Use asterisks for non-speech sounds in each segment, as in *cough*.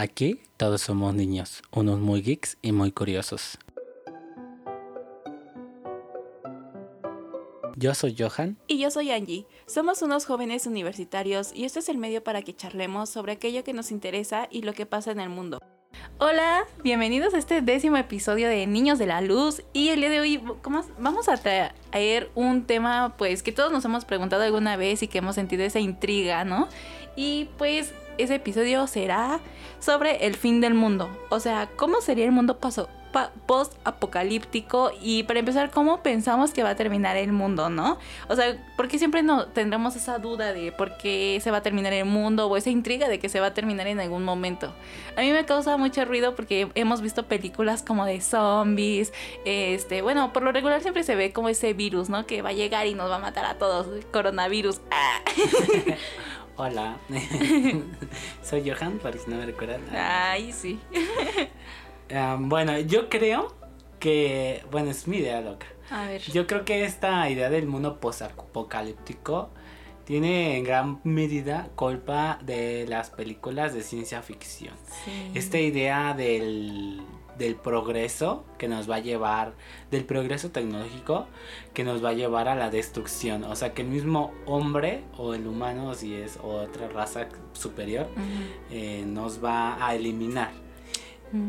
Aquí todos somos niños, unos muy geeks y muy curiosos. Yo soy Johan. Y yo soy Angie. Somos unos jóvenes universitarios y este es el medio para que charlemos sobre aquello que nos interesa y lo que pasa en el mundo. Hola, bienvenidos a este décimo episodio de Niños de la Luz y el día de hoy vamos a traer un tema pues que todos nos hemos preguntado alguna vez y que hemos sentido esa intriga, ¿no? Y pues ese episodio será sobre el fin del mundo, o sea, ¿cómo sería el mundo post-apocalíptico y para empezar, ¿cómo pensamos que va a terminar el mundo, no? O sea, porque siempre no tendremos esa duda de por qué se va a terminar el mundo o esa intriga de que se va a terminar en algún momento. A mí me causa mucho ruido porque hemos visto películas como de zombies, este, bueno, por lo regular siempre se ve como ese virus, ¿no? Que va a llegar y nos va a matar a todos, coronavirus. *laughs* Hola, *laughs* soy Johan, para si no me recuerdan. Ay, sí. *laughs* bueno, yo creo que, bueno, es mi idea loca. A ver. Yo creo que esta idea del mundo post-apocalíptico tiene en gran medida culpa de las películas de ciencia ficción. Esta idea del, del progreso que nos va a llevar, del progreso tecnológico que nos va a llevar a la destrucción. O sea, que el mismo hombre o el humano, si es otra raza superior, eh, nos va a eliminar.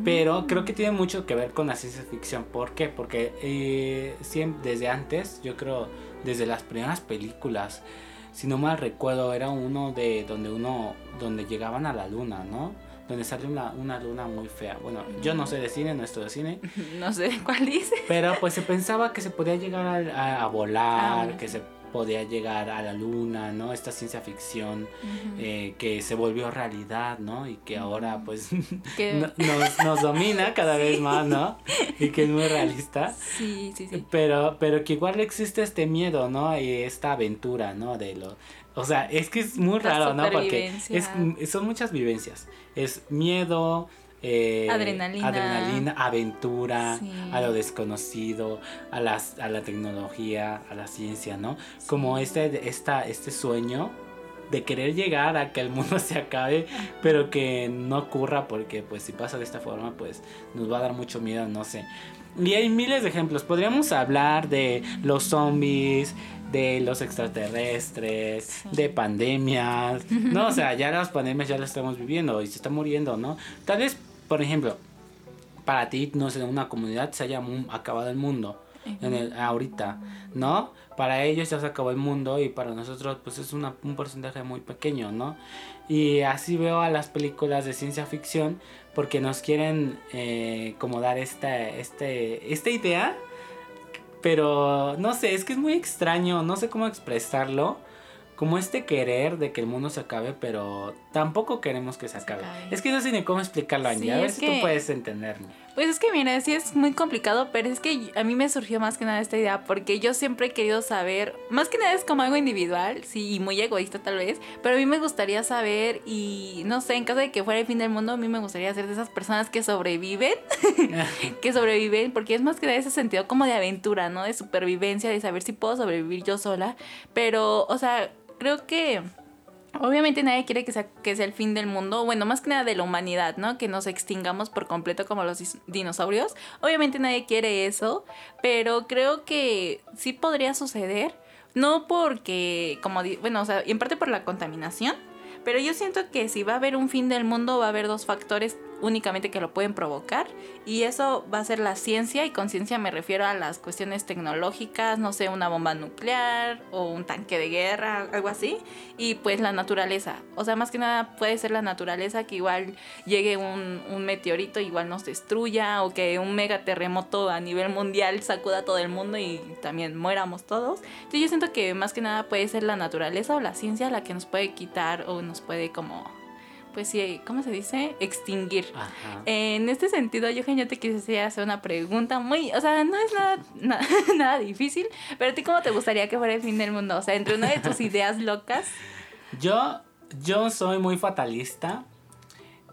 Pero creo que tiene mucho que ver con la ciencia ficción. ¿Por qué? Porque eh, siempre, desde antes, yo creo, desde las primeras películas, si no mal recuerdo, era uno de donde uno, donde llegaban a la luna, ¿no? Donde sale una, una luna muy fea. Bueno, yo no sé de cine, no estoy de cine. *laughs* No sé cuál dice. Pero pues se pensaba que se podía llegar a, volar, ah, que se podía llegar a la luna, ¿no? Esta ciencia ficción eh, que se volvió realidad, ¿no? Y que ahora pues *laughs* nos, domina cada vez *laughs* más, ¿no? Y que es muy realista. Sí, sí, sí. Pero, pero que igual existe este miedo, ¿no? Y esta aventura, ¿no? De lo... O sea, es que es muy raro, ¿no? Porque es, son muchas vivencias. Es miedo, eh, adrenalina. aventura, a lo desconocido, a, las, a la tecnología, a la ciencia, ¿no? Como este, esta, este sueño de querer llegar a que el mundo *laughs* se acabe, pero que no ocurra porque pues si pasa de esta forma pues nos va a dar mucho miedo, no sé. Y hay miles de ejemplos, podríamos hablar de los zombies, de los extraterrestres, de pandemias, no, o sea, ya las pandemias ya las estamos viviendo y se está muriendo, ¿no? Tal vez por ejemplo, para ti, no sé, en una comunidad se haya acabado el mundo. En el, ahorita, ¿no? Para ellos ya se acabó el mundo y para nosotros pues es un porcentaje muy pequeño, ¿no? Y así veo a las películas de ciencia ficción porque nos quieren eh, como dar esta, este, esta idea, pero no sé, es que es muy extraño, no sé cómo expresarlo como este querer de que el mundo se acabe, pero tampoco queremos que se acabe. Es que no sé ni cómo explicarlo, Angie. a ver si tú puedes entenderme. Pues es que mira, sí es muy complicado, pero es que a mí me surgió más que nada esta idea porque yo siempre he querido saber, más que nada es como algo individual, sí, y muy egoísta tal vez, pero a mí me gustaría saber y no sé, en caso de que fuera el fin del mundo, a mí me gustaría ser de esas personas que sobreviven, *laughs* *laughs* que sobreviven, porque es más que nada ese sentido como de aventura, ¿no? De supervivencia, de saber si puedo sobrevivir yo sola, pero, o sea, creo que Obviamente nadie quiere que sea, que sea el fin del mundo, bueno, más que nada de la humanidad, ¿no? Que nos extingamos por completo como los dinosaurios. Obviamente nadie quiere eso, pero creo que sí podría suceder. No porque, como, bueno, o sea, en parte por la contaminación, pero yo siento que si va a haber un fin del mundo, va a haber dos factores únicamente que lo pueden provocar y eso va a ser la ciencia y con ciencia me refiero a las cuestiones tecnológicas, no sé, una bomba nuclear o un tanque de guerra, algo así, y pues la naturaleza, o sea, más que nada puede ser la naturaleza que igual llegue un, un meteorito, igual nos destruya o que un megaterremoto a nivel mundial sacuda todo el mundo y también muéramos todos. Entonces yo siento que más que nada puede ser la naturaleza o la ciencia la que nos puede quitar o nos puede como pues sí, ¿cómo se dice? Extinguir. En este sentido, yo, yo te quisiera hacer una pregunta muy, o sea, no es nada, *laughs* *laughs* nada, difícil, pero a ti cómo te gustaría que fuera el fin del mundo? O sea, entre una de tus *laughs* ideas locas. Yo, yo soy muy fatalista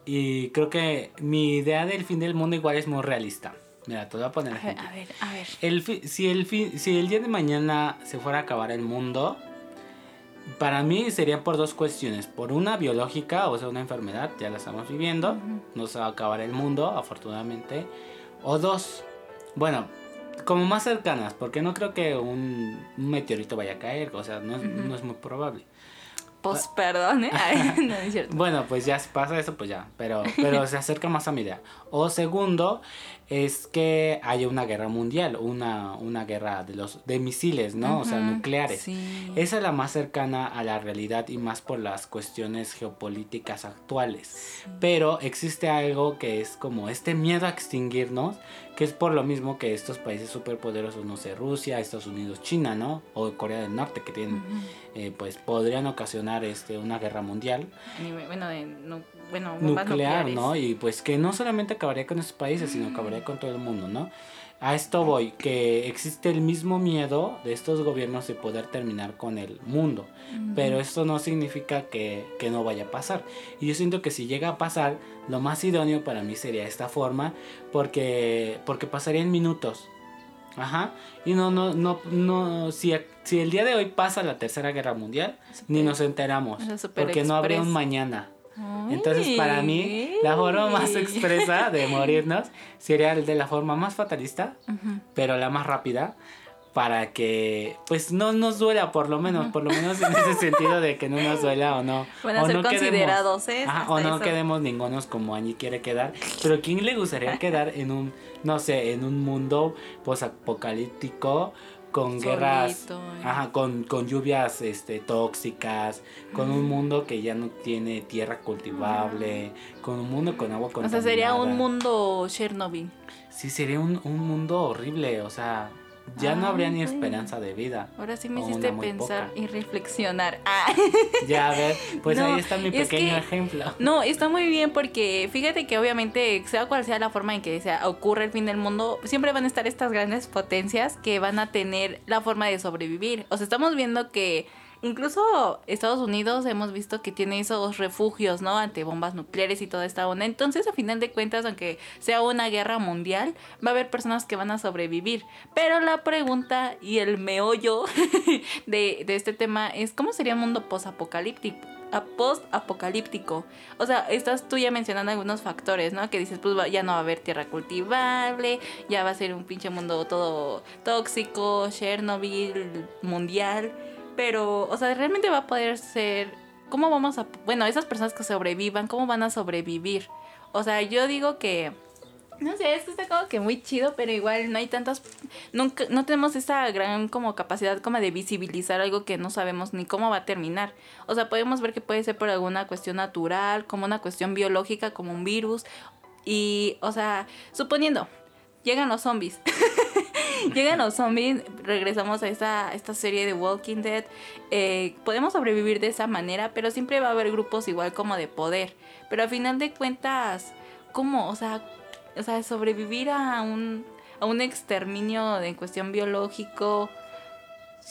y creo que mi idea del fin del mundo igual es muy realista. Mira, te voy a poner a a ver, a ver. El si, el si el día de mañana se fuera a acabar el mundo, para mí sería por dos cuestiones. Por una biológica, o sea, una enfermedad, ya la estamos viviendo. No se va a acabar el mundo, afortunadamente. O dos, bueno, como más cercanas, porque no creo que un, meteorito vaya a caer, o sea, no, no es muy probable. Pues *laughs* perdón, ¿eh? *laughs* no es cierto. Bueno, pues ya pasa eso, pues ya. Pero, pero se acerca más a mi idea. O segundo, es que haya una guerra mundial, una, una guerra de los de misiles, ¿no? o sea, nucleares. Esa es la más cercana a la realidad y más por las cuestiones geopolíticas actuales. Pero existe algo que es como este miedo a extinguirnos, que es por lo mismo que estos países superpoderosos, no sé, Rusia, Estados Unidos, China, ¿no? O Corea del Norte, que tienen, eh, pues podrían ocasionar este, una guerra mundial. Bueno, de, no, bueno, nuclear, ¿no? Y pues que no solamente acabaría con esos países, sino acabaría con todo el mundo, ¿no? A esto voy, que existe el mismo miedo de estos gobiernos de poder terminar con el mundo, pero esto no significa que, no vaya a pasar. Y yo siento que si llega a pasar, lo más idóneo para mí sería esta forma, porque, porque pasaría en minutos. Ajá. Y no, no, no, no, si, si el día de hoy pasa la tercera guerra mundial, ni nos enteramos, porque no habría un mañana. Entonces, para mí, la forma más expresa de morirnos *laughs* sería el de la forma más fatalista, pero la más rápida, para que, pues, no nos duela, por lo menos, por lo menos en ese sentido de que no nos duela o no. o no considerados, ¿eh? o no quedemos ningunos como Angie quiere quedar. Pero ¿quién le gustaría *laughs* quedar en un, no sé, en un mundo posapocalíptico? Con guerras, ajá, con, con, lluvias este, tóxicas, con un mundo que ya no tiene tierra cultivable, con un mundo con agua contaminada. O sea, sería un mundo Chernobyl. Sí, sería un, un mundo horrible, o sea, ya no habría ni esperanza de vida. Ahora sí me hiciste pensar y reflexionar. Ah. *laughs* Ya, a ver, pues ahí está mi pequeño ejemplo. No, está muy bien porque fíjate que obviamente, sea cual sea la forma en que sea, ocurre el fin del mundo, siempre van a estar estas grandes potencias que van a tener la forma de sobrevivir. O sea, estamos viendo que Incluso Estados Unidos hemos visto que tiene esos refugios, ¿no? Ante bombas nucleares y toda esta onda. Entonces, a final de cuentas, aunque sea una guerra mundial, va a haber personas que van a sobrevivir. Pero la pregunta y el meollo *laughs* de, este tema es, ¿cómo sería un mundo post-apocalíptico? post-apocalíptico. O sea, estás tú ya mencionando algunos factores, ¿no? Que dices, pues ya no va a haber tierra cultivable, ya va a ser un pinche mundo todo tóxico, Chernobyl, mundial. Pero, o sea, realmente va a poder ser. ¿Cómo vamos a.? Bueno, esas personas que sobrevivan, ¿cómo van a sobrevivir? O sea, yo digo que. No sé, esto está como que muy chido, pero igual no hay tantas. Nunca, no tenemos esa gran como capacidad como de visibilizar algo que no sabemos ni cómo va a terminar. O sea, podemos ver que puede ser por alguna cuestión natural, como una cuestión biológica, como un virus. Y, o sea, suponiendo, llegan los zombies. *laughs* *laughs* llegan los zombies, regresamos a esta, esta serie de Walking Dead. Eh, podemos sobrevivir de esa manera, pero siempre va a haber grupos igual como de poder. Pero al final de cuentas, ¿cómo? O sea, o sea sobrevivir a un, a un exterminio en cuestión biológico,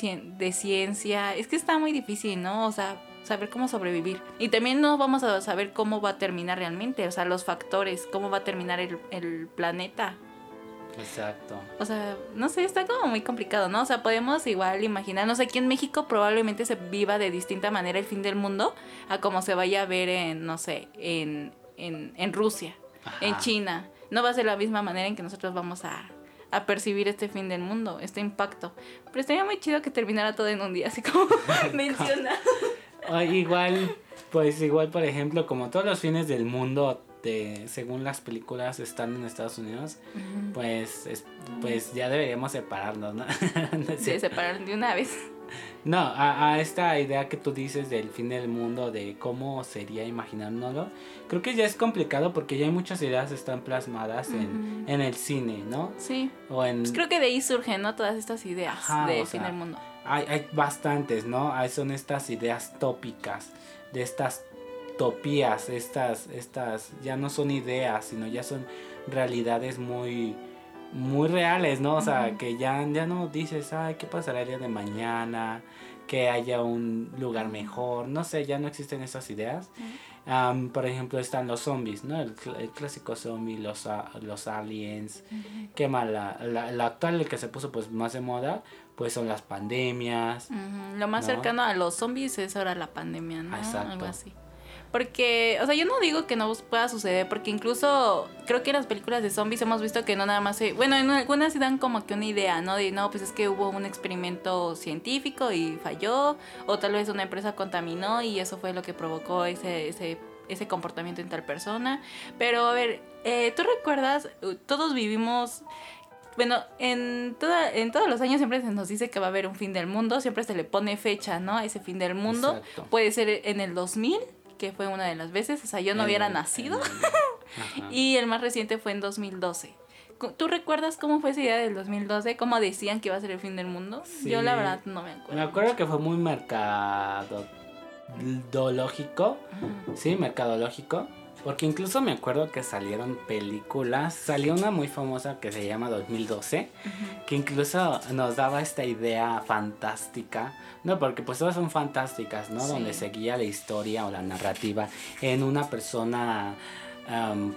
de ciencia, es que está muy difícil, ¿no? O sea, saber cómo sobrevivir. Y también no vamos a saber cómo va a terminar realmente, o sea, los factores, cómo va a terminar el, el planeta. Exacto. O sea, no sé, está como muy complicado, ¿no? O sea, podemos igual imaginar, no sé, aquí en México probablemente se viva de distinta manera el fin del mundo a como se vaya a ver en, no sé, en, en, en Rusia, en China. No va a ser la misma manera en que nosotros vamos a, a percibir este fin del mundo, este impacto. Pero estaría muy chido que terminara todo en un día, así como *laughs* *laughs* mencionado. igual, pues igual, por ejemplo, como todos los fines del mundo según las películas están en Estados Unidos, pues, pues ya deberíamos separarnos, ¿no? *laughs* sí, separar de una vez. No, a, esta idea que tú dices del fin del mundo, de cómo sería imaginárnoslo, creo que ya es complicado porque ya hay muchas ideas que están plasmadas en, el cine, ¿no? Sí. O en... Pues creo que de ahí surgen, ¿no? Todas estas ideas del fin del mundo. Hay, hay bastantes, ¿no? son estas ideas tópicas, de estas utopías, estas, estas ya no son ideas, sino ya son realidades muy, muy reales, ¿no? O sea, que ya, ya no dices, ay, ¿qué pasará el día de mañana? Que haya un lugar mejor, no sé, ya no existen esas ideas. por ejemplo, están los zombies, ¿no? El, clásico zombie, los, los aliens. Qué mal, la, la, actual, el que se puso pues más de moda, pues son las pandemias. Lo más cercano a los zombies es ahora la pandemia, ¿no? Exacto. Algo así. Porque, o sea, yo no digo que no pueda suceder, porque incluso creo que en las películas de zombies hemos visto que no nada más se, bueno, en algunas sí dan como que una idea, ¿no? De, no, pues es que hubo un experimento científico y falló, o tal vez una empresa contaminó y eso fue lo que provocó ese, ese, ese comportamiento en tal persona. Pero, a ver, eh, ¿tú recuerdas? Todos vivimos bueno, en, toda, en todos los años siempre se nos dice que va a haber un fin del mundo, siempre se le pone fecha, ¿no? A ese fin del mundo. Puede ser en el 2000, que fue una de las veces, o sea, yo no hubiera nacido. *laughs* y el más reciente fue en 2012. ¿Tú recuerdas cómo fue esa idea del 2012? ¿Cómo decían que iba a ser el fin del mundo? Yo la verdad no me acuerdo. Me acuerdo que fue muy mercadológico. Sí, mercadológico. Porque incluso me acuerdo que salieron películas. Salió una muy famosa que se llama 2012. Que incluso nos daba esta idea fantástica. No, porque pues todas son fantásticas, ¿no? Donde seguía la historia o la narrativa en una persona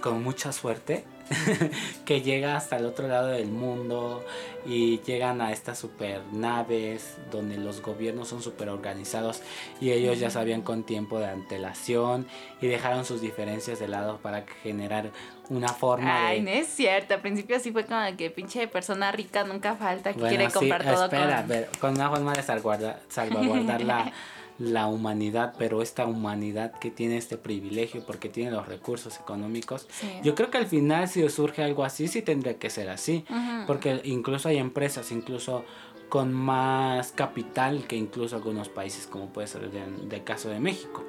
con mucha suerte *laughs* que llega hasta el otro lado del mundo y llegan a estas super naves donde los gobiernos son super organizados y ellos ya sabían con tiempo de antelación y dejaron sus diferencias de lado para generar una forma Ay, no es cierto, al principio sí fue como que pinche persona rica nunca falta que quiere comprar todo espera, con... con una forma de salvaguardar la *laughs* la humanidad, pero esta humanidad que tiene este privilegio porque tiene los recursos económicos, yo creo que al final si surge algo así, sí tendría que ser así, porque incluso hay empresas, incluso con más capital que incluso algunos países como puede ser el, caso de México.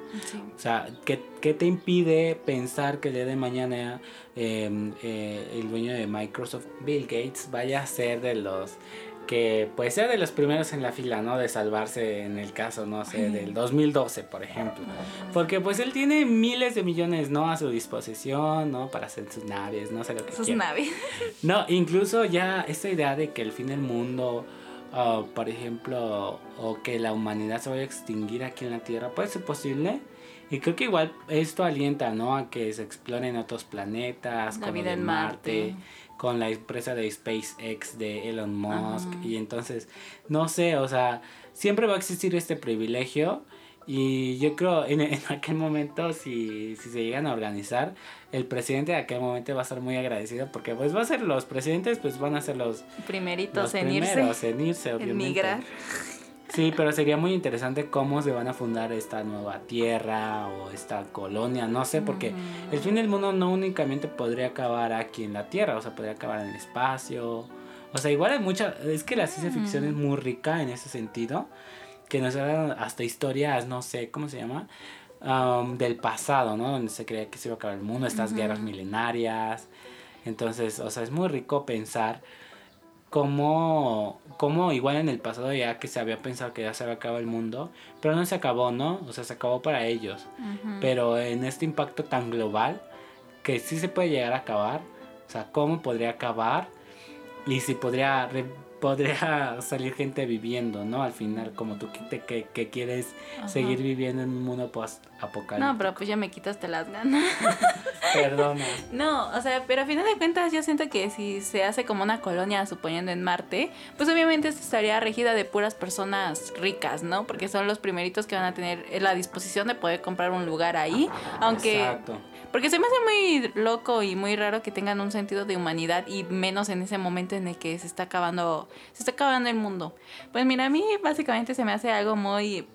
O sea, ¿qué, te impide pensar que el día de mañana em, eh, el dueño de Microsoft, Bill Gates, vaya a ser de los que pues sea de los primeros en la fila, ¿no? De salvarse en el caso, no sé, del 2012, por ejemplo. Porque pues él tiene miles de millones, ¿no? A su disposición, ¿no? Para hacer sus naves, no sé lo que Sus naves. *laughs* No, incluso ya esta idea de que el fin del mundo, por ejemplo, o que la humanidad se vaya a extinguir aquí en la Tierra, puede ser posible. Y creo que igual esto alienta, ¿no? A que se exploren otros planetas, la como vida en Marte con la empresa de SpaceX de Elon Musk. Y entonces, no sé, o sea, siempre va a existir este privilegio. Y yo creo en, *laughs* en aquel momento, si, si se llegan a organizar, el presidente de aquel momento va a estar muy agradecido porque pues va a ser los presidentes, pues van a ser los primeritos en irse. En irse, obviamente. En migrar. Sí, pero sería muy interesante cómo se van a fundar esta nueva tierra o esta colonia, no sé, porque el fin del mundo no únicamente podría acabar aquí en la tierra, o sea, podría acabar en el espacio. O sea, igual hay mucha, es que la ciencia ficción es muy rica en ese sentido, que nos dan hasta historias, no sé, ¿cómo se llama? Um, del pasado, ¿no? Donde se creía que se iba a acabar el mundo, estas guerras milenarias. Entonces, o sea, es muy rico pensar como, como igual en el pasado ya que se había pensado que ya se había acabado el mundo, pero no se acabó, ¿no? O sea, se acabó para ellos. Pero en este impacto tan global, que sí se puede llegar a acabar, o sea, ¿cómo podría acabar? Y si podría podría salir gente viviendo, ¿no? Al final, como tú que, que, que quieres seguir viviendo en un mundo post-apocalíptico. No, pero pues ya me quitaste las ganas. *laughs* Perdona. No, o sea, pero a final de cuentas yo siento que si se hace como una colonia, suponiendo en Marte, pues obviamente estaría regida de puras personas ricas, ¿no? Porque son los primeritos que van a tener la disposición de poder comprar un lugar ahí, aunque... Exacto. Porque se me hace muy loco y muy raro que tengan un sentido de humanidad y menos en ese momento en el que se está acabando, se está acabando el mundo. Pues mira, a mí básicamente se me hace algo muy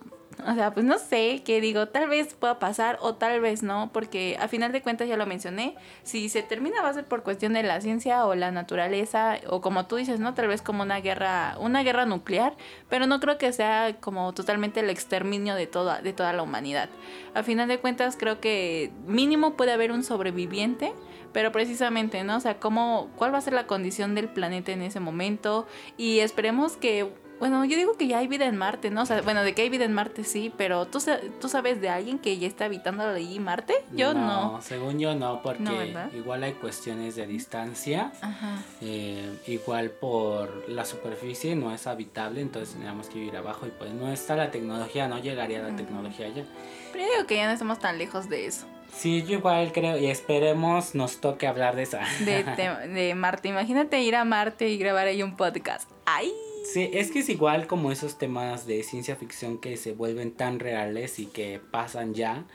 o sea, pues no sé, qué digo, tal vez pueda pasar o tal vez no, porque a final de cuentas ya lo mencioné, si se termina va a ser por cuestión de la ciencia o la naturaleza o como tú dices, ¿no? Tal vez como una guerra, una guerra nuclear, pero no creo que sea como totalmente el exterminio de toda de toda la humanidad. A final de cuentas creo que mínimo puede haber un sobreviviente, pero precisamente, ¿no? O sea, cómo cuál va a ser la condición del planeta en ese momento y esperemos que bueno, yo digo que ya hay vida en Marte, ¿no? O sea, bueno, de que hay vida en Marte sí, pero ¿tú, tú sabes de alguien que ya está habitando ahí Marte? Yo no. No, según yo no, porque igual hay cuestiones de distancia. Ajá. Eh, igual por la superficie no es habitable, entonces tendríamos que vivir abajo y pues no está la tecnología, no llegaría la tecnología allá. Pero yo digo que ya no estamos tan lejos de eso. Sí, yo igual creo y esperemos nos toque hablar de esa. De, *laughs* de, Marte. Imagínate ir a Marte y grabar ahí un podcast. ¡Ay! Sí, es que es igual como esos temas de ciencia ficción que se vuelven tan reales y que pasan ya,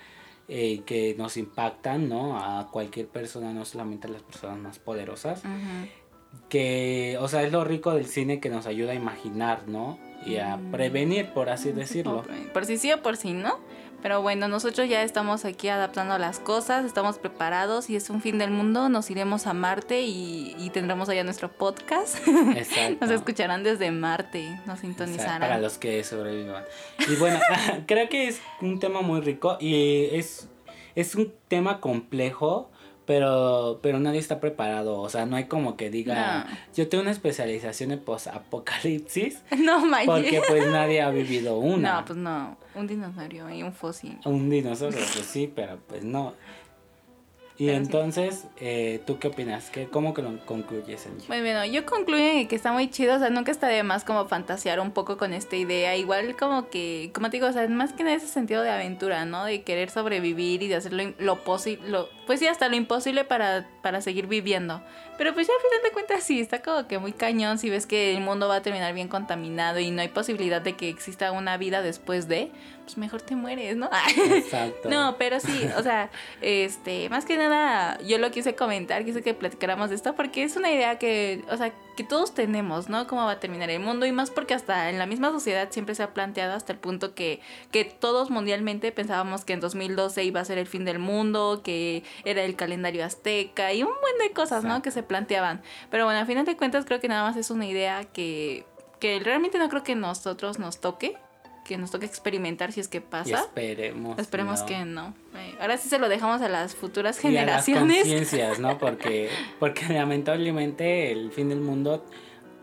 eh, que nos impactan, ¿no? A cualquier persona, no solamente a las personas más poderosas. Que, o sea, es lo rico del cine que nos ayuda a imaginar, ¿no? Y a mm. prevenir, por así *laughs* decirlo. Por si sí o por si no. Pero bueno, nosotros ya estamos aquí adaptando las cosas, estamos preparados y es un fin del mundo, nos iremos a Marte y, tendremos allá nuestro podcast. *laughs* Exacto. nos escucharán desde Marte, nos sintonizarán. para los que sobrevivan. Y bueno, *laughs* creo que es un tema muy rico y es, es un tema complejo pero, pero nadie está preparado. O sea, no hay como que diga, yo tengo una especialización en post-apocalipsis. *laughs* No, Porque pues nadie ha vivido una. No, pues no. Un dinosaurio y un fósil. Un dinosaurio, pues sí, pero pues no. Y entonces, eh, ¿tú qué opinas? ¿Qué, ¿Cómo que lo concluyes, Angie? Pues bueno, yo concluyo que está muy chido, o sea, nunca está de más como fantasear un poco con esta idea, igual como que, como te digo, o sea, más que en ese sentido de aventura, ¿no? De querer sobrevivir y de hacer lo, lo posible, pues sí, hasta lo imposible para, para seguir viviendo. Pero pues ya al final de cuentas sí, está como que muy cañón si ves que el mundo va a terminar bien contaminado y no hay posibilidad de que exista una vida después de, pues mejor te mueres, ¿no? Exacto. *laughs* no, pero sí, o sea, este, más que nada yo lo quise comentar, quise que platicáramos de esto porque es una idea que, o sea, que todos tenemos, ¿no? Cómo va a terminar el mundo y más porque hasta en la misma sociedad siempre se ha planteado hasta el punto que, que todos mundialmente pensábamos que en 2012 iba a ser el fin del mundo, que era el calendario azteca y un buen de cosas, ¿no? Que se planteaban. Pero bueno, a final de cuentas creo que nada más es una idea que, que realmente no creo que nosotros nos toque que nos toque experimentar si es que pasa. esperemos. Esperemos que no. Eh, ahora sí se lo dejamos a las futuras generaciones. Y a las conciencias, ¿no? Porque, *laughs* porque lamentablemente el fin del mundo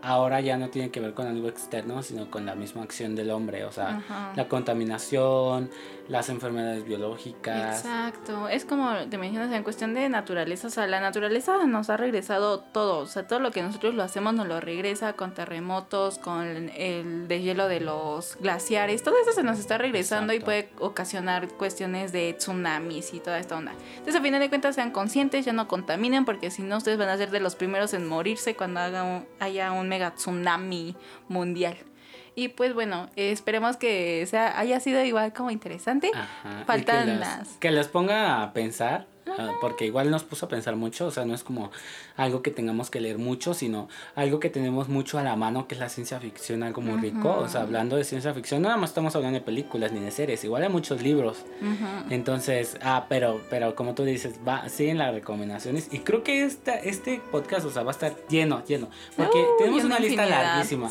ahora ya no tiene que ver con algo externo, sino con la misma acción del hombre, o sea, la contaminación, las enfermedades biológicas. Exacto, es como te imaginas en cuestión de naturaleza, o sea, la naturaleza nos ha regresado todo, o sea, todo lo que nosotros lo hacemos nos lo regresa con terremotos, con el deshielo de los glaciares, todo eso se nos está regresando y puede ocasionar cuestiones de tsunamis y toda esta onda. Entonces, a final de cuentas, sean conscientes, ya no contaminen, porque si no, ustedes van a ser de los primeros en morirse cuando haga haya un mega tsunami mundial. Y pues bueno, esperemos que sea, haya sido igual como interesante. Faltan las... Que los ponga a pensar Porque igual nos puso a pensar mucho, o sea, no es como algo que tengamos que leer mucho, sino algo que tenemos mucho a la mano, que es la ciencia ficción, algo muy rico. O sea, hablando de ciencia ficción, nada más estamos hablando de películas ni de series, igual hay muchos libros. Entonces, ah, pero, pero como tú dices, va, siguen las recomendaciones. Y creo que esta, este podcast, o sea, va a estar lleno, lleno. Porque tenemos una lista larguísima.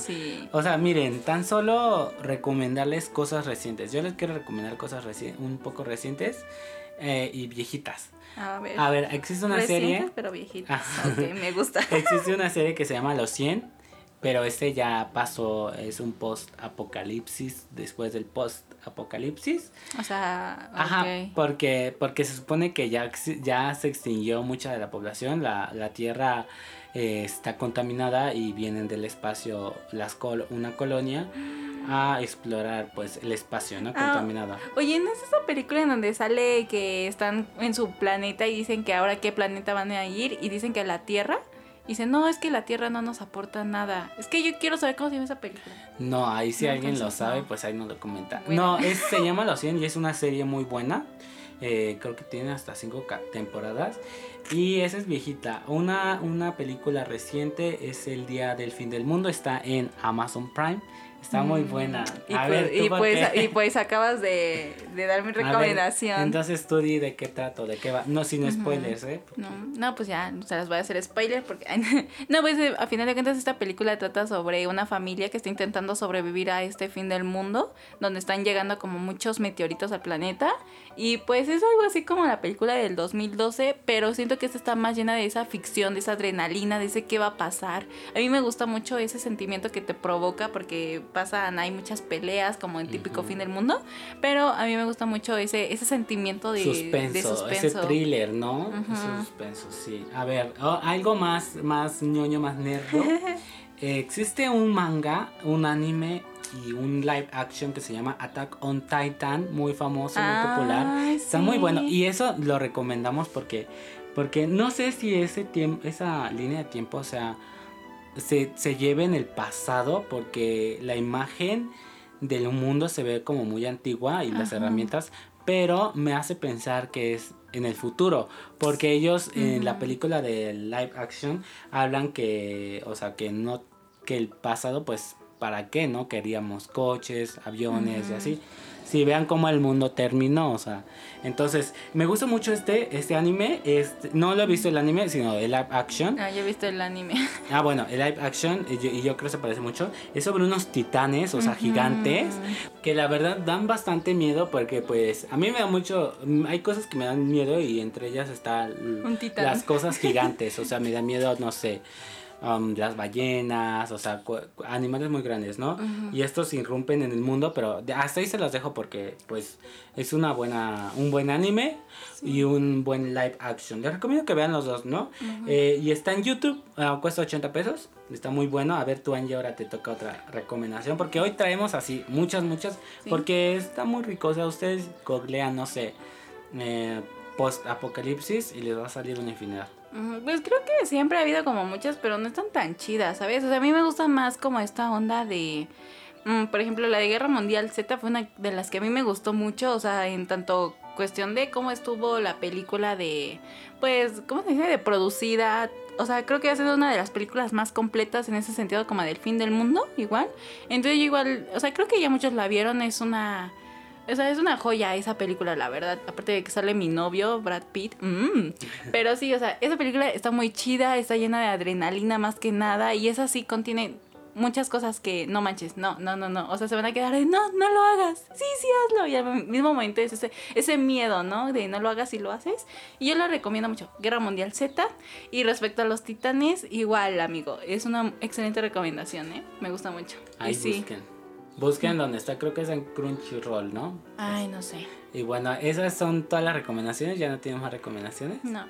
O sea, miren, tan solo recomendarles cosas recientes. Yo les quiero recomendar cosas un poco recientes eh, y viejitas. A ver. A ver, existe una serie. pero viejitas. *laughs* me gusta. *laughs* existe una serie que se llama Los 100. Pero este ya pasó, es un post-apocalipsis después del post-apocalipsis. O sea, Ajá, porque, porque se supone que ya, ya se extinguió mucha de la población, la, la Tierra eh, está contaminada y vienen del espacio las col una colonia a explorar pues el espacio, ¿no? Ah, Contaminado. oye, ¿no es esa película en donde sale que están en su planeta y dicen que ahora qué planeta van a ir y dicen que la Tierra? Y dicen, no, es que la Tierra no nos aporta nada. Es que yo quiero saber cómo se llama esa película. No, ahí si alguien lo sabe, pues ahí nos lo comenta. No, es, se llama Los 100 y es una serie muy buena. Eh, creo que tiene hasta cinco temporadas. Y esa es viejita. Una, una película reciente es El Día del Fin del Mundo. Está en Amazon Prime. Está muy mm. buena. Y, pues, y, pues, y, pues, acabas de, de dar mi recomendación. entonces tú di de qué trato, de qué va. No sin spoilers, ¿eh? No, no, pues ya, se las voy a hacer spoiler porque... *laughs* no, pues a final de cuentas esta película trata sobre una familia que está intentando sobrevivir a este fin del mundo, donde están llegando como muchos meteoritos al planeta. Y pues es algo así como la película del 2012, pero siento que esta está más llena de esa ficción, de esa adrenalina, de ese qué va a pasar. A mí me gusta mucho ese sentimiento que te provoca porque pasan, hay muchas peleas como en típico fin del mundo, pero a mí me gusta mucho ese, ese sentimiento de suspenso, ese thriller, ¿no? Ese suspenso, sí. A ver, oh, algo más, más ñoño, más nerdo. *laughs* existe un manga, un anime y un live action que se llama Attack on Titan, muy famoso, muy popular. Está muy bueno y eso lo recomendamos porque porque no sé si ese tiempo esa línea de tiempo, o sea, se, se lleve en el pasado porque la imagen del mundo se ve como muy antigua y las herramientas, pero me hace pensar que es en el futuro, porque ellos en la película de live action hablan que, o sea, que no, que el pasado, pues, ¿para qué, no? Queríamos coches, aviones y así si vean cómo el mundo terminó, o sea. Entonces, me gusta mucho este, este anime. Este, no lo he visto el anime, sino el live action. Ah, yo he visto el anime. *laughs* Ah, bueno, el live action, y yo, creo que se parece mucho. Es sobre unos titanes, o sea, gigantes, que la verdad dan bastante miedo porque, pues, a mí me da mucho. Hay cosas que me dan miedo y entre ellas están las cosas *laughs* gigantes, o sea, me da miedo, no sé. Um, las ballenas, o sea, animales muy grandes, ¿no? Y estos irrumpen en el mundo, pero hasta ahí se los dejo porque, pues, es una buena, un buen anime y un buen live action. Les recomiendo que vean los dos, ¿no? Eh, y está en YouTube, ah, cuesta 80 pesos, está muy bueno. A ver, tú, Angie, ahora te toca otra recomendación, porque hoy traemos así muchas, muchas, porque está muy rico. O sea, ustedes googlean, no sé, eh, post-apocalipsis y les va a salir una infinidad. Pues creo que siempre ha habido como muchas, pero no están tan chidas, ¿sabes? O sea, a mí me gusta más como esta onda de... Mm, por ejemplo, la de Guerra Mundial Z fue una de las que a mí me gustó mucho, o sea, en tanto cuestión de cómo estuvo la película de, pues, ¿cómo se dice? De producida. O sea, creo que ha sido una de las películas más completas en ese sentido, como del fin del mundo, igual. Entonces, yo igual, o sea, creo que ya muchos la vieron, es una o sea, es una joya esa película, la verdad. Aparte de que sale mi novio, Brad Pitt. Mm. Pero sí, o sea, esa película está muy chida, está llena de adrenalina más que nada. Y esa sí contiene muchas cosas que no manches, no, no, no, no. O sea, se van a quedar de no, no lo hagas. Sí, sí, hazlo. Y al mismo momento es ese, ese miedo, ¿no? De no lo hagas y lo haces. Y yo lo recomiendo mucho. Guerra Mundial Z. Y respecto a los titanes, igual, amigo. Es una excelente recomendación, ¿eh? Me gusta mucho. Ahí sí. Busquen donde está, creo que es en Crunchyroll, ¿no? Ay, no sé. Y bueno, esas son todas las recomendaciones. ¿Ya no tenemos más recomendaciones? No.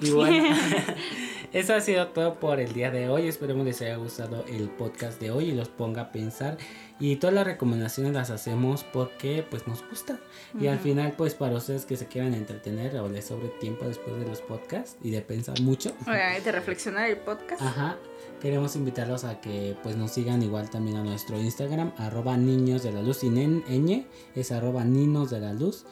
Y bueno, *laughs* *laughs* eso ha sido todo por el día de hoy. Esperemos les haya gustado el podcast de hoy y los ponga a pensar. Y todas las recomendaciones las hacemos porque pues nos gusta. Y al final pues para ustedes que se quieran entretener o les sobre tiempo después de los podcasts y de pensar mucho. *laughs* de reflexionar el podcast. Ajá. Queremos invitarlos a que pues nos sigan igual también a nuestro Instagram, arroba niños de la luz, sin ñ, es arroba ninos de la luz.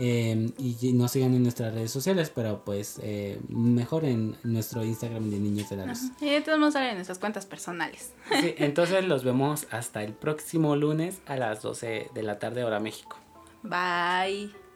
Em, y nos sigan en nuestras redes sociales, pero pues eh, mejor en nuestro Instagram de Niños de la Luz. Y de todos modos salen en nuestras cuentas personales. Sí, *laughs* entonces los vemos hasta el próximo lunes a las 12 de la tarde hora México. Bye.